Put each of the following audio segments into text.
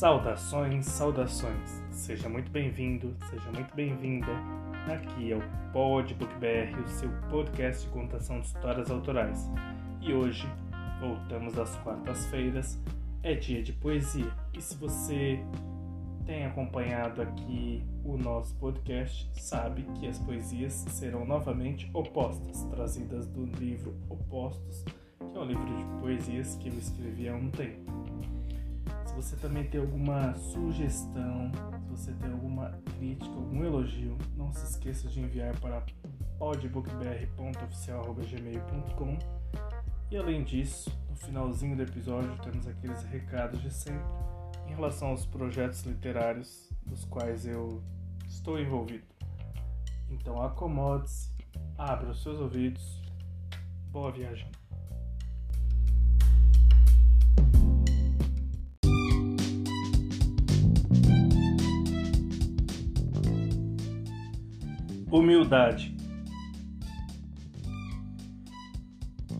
Saudações, saudações. Seja muito bem-vindo, seja muito bem-vinda. Aqui é o Podbook BR, o seu podcast de contação de histórias autorais. E hoje voltamos às quartas-feiras. É dia de poesia. E se você tem acompanhado aqui o nosso podcast, sabe que as poesias serão novamente opostas, trazidas do livro Opostos, que é um livro de poesias que eu escrevi há um tempo. Você também tem alguma sugestão, se você tem alguma crítica, algum elogio, não se esqueça de enviar para podbookbr.oficial.gmail.com E além disso, no finalzinho do episódio temos aqueles recados de sempre em relação aos projetos literários dos quais eu estou envolvido. Então acomode-se, abra os seus ouvidos, boa viagem. Humildade.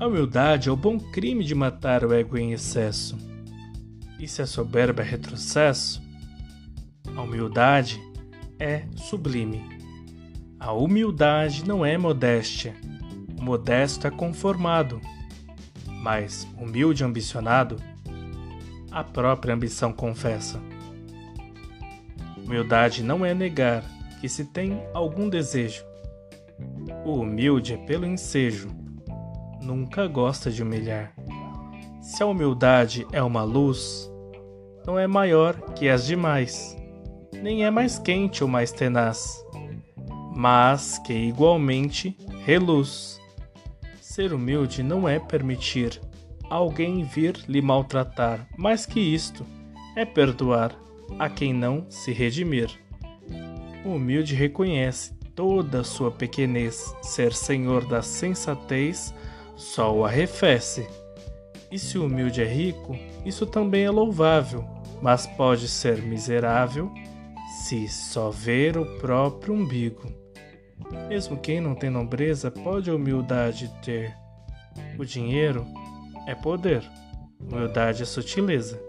A humildade é o bom crime de matar o ego em excesso. E se a soberba é retrocesso, a humildade é sublime. A humildade não é modéstia. O modesto é conformado. Mas humilde e ambicionado, a própria ambição confessa. Humildade não é negar que se tem algum desejo. O humilde é pelo ensejo, nunca gosta de humilhar. Se a humildade é uma luz, não é maior que as demais, nem é mais quente ou mais tenaz, mas que igualmente reluz. Ser humilde não é permitir alguém vir lhe maltratar, mais que isto é perdoar a quem não se redimir. Humilde reconhece toda a sua pequenez, ser senhor da sensatez só o arrefece. E se o humilde é rico, isso também é louvável, mas pode ser miserável se só ver o próprio umbigo. Mesmo quem não tem nobreza pode a humildade ter. O dinheiro é poder, humildade é sutileza.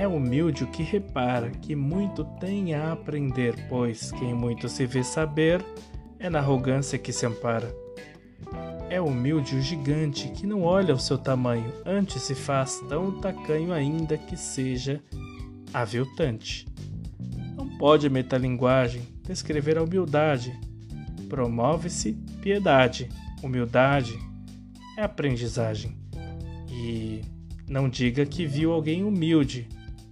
É humilde o que repara que muito tem a aprender, pois quem muito se vê saber é na arrogância que se ampara. É humilde o gigante que não olha o seu tamanho, antes se faz tão tacanho ainda que seja aviltante. Não pode metalinguagem descrever a humildade. Promove-se piedade. Humildade é aprendizagem. E não diga que viu alguém humilde,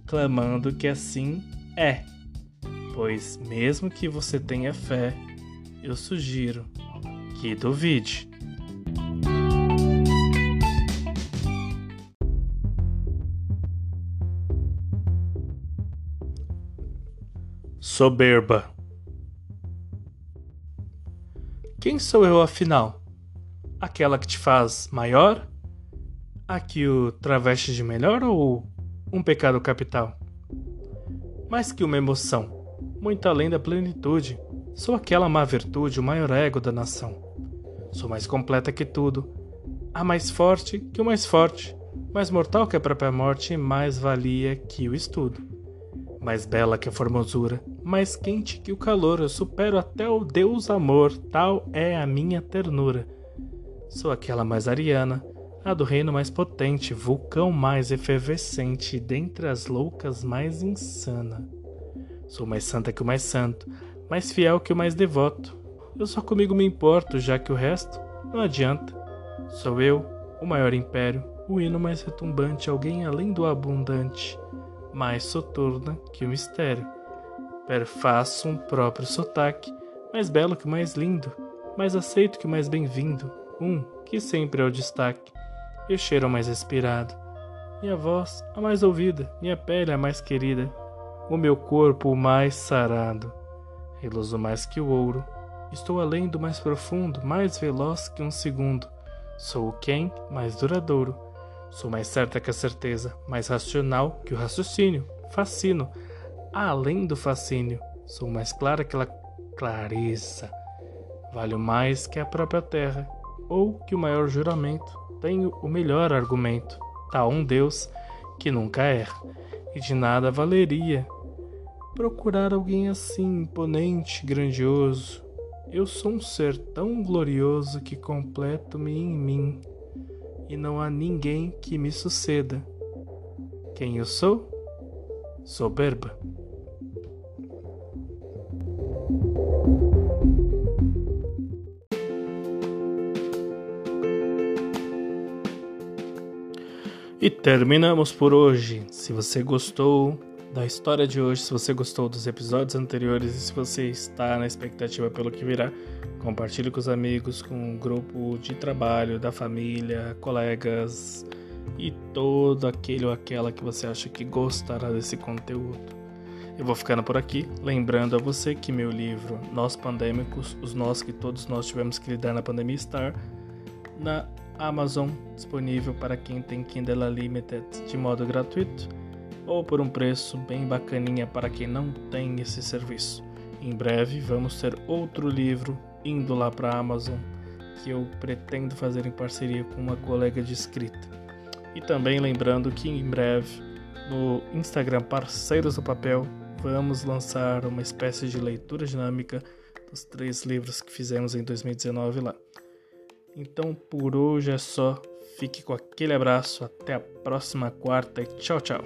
clamando que assim é. Pois, mesmo que você tenha fé, eu sugiro que duvide. Soberba. Quem sou eu afinal? Aquela que te faz maior? A que o traveste de melhor ou um pecado capital. Mais que uma emoção, muito além da plenitude, sou aquela má virtude, o maior ego da nação. Sou mais completa que tudo, a mais forte que o mais forte, mais mortal que a própria morte e mais valia que o estudo. Mais bela que a formosura, mais quente que o calor, eu supero até o Deus amor, tal é a minha ternura. Sou aquela mais ariana, a do reino mais potente, vulcão mais efervescente, dentre as loucas mais insana. Sou mais santa que o mais santo, mais fiel que o mais devoto. Eu só comigo me importo, já que o resto não adianta. Sou eu, o maior império, o hino mais retumbante, alguém além do abundante, mais soturna que o mistério. Perfaço um próprio sotaque, mais belo que o mais lindo, mais aceito que o mais bem-vindo, um que sempre é o destaque e cheiro mais respirado. Minha voz a mais ouvida, minha pele a mais querida, o meu corpo o mais sarado. Reluzo mais que o ouro, estou além do mais profundo, mais veloz que um segundo. Sou o quem mais duradouro. Sou mais certa que a certeza, mais racional que o raciocínio. Fascino, além do fascínio. Sou mais clara que a clareza. Valho mais que a própria terra, ou que o maior juramento tenho o melhor argumento. Tá um Deus que nunca erra, e de nada valeria procurar alguém assim, imponente, grandioso. Eu sou um ser tão glorioso que completo-me em mim, e não há ninguém que me suceda. Quem eu sou? Soberba. E terminamos por hoje. Se você gostou da história de hoje, se você gostou dos episódios anteriores e se você está na expectativa pelo que virá, compartilhe com os amigos, com o grupo de trabalho, da família, colegas e todo aquele ou aquela que você acha que gostará desse conteúdo. Eu vou ficando por aqui, lembrando a você que meu livro Nós Pandêmicos, os nós que todos nós tivemos que lidar na pandemia, está na Amazon, disponível para quem tem Kindle Unlimited de modo gratuito ou por um preço bem bacaninha para quem não tem esse serviço. Em breve vamos ter outro livro indo lá para a Amazon que eu pretendo fazer em parceria com uma colega de escrita. E também lembrando que em breve no Instagram Parceiros do Papel vamos lançar uma espécie de leitura dinâmica dos três livros que fizemos em 2019 lá. Então por hoje é só. Fique com aquele abraço. Até a próxima quarta e tchau, tchau.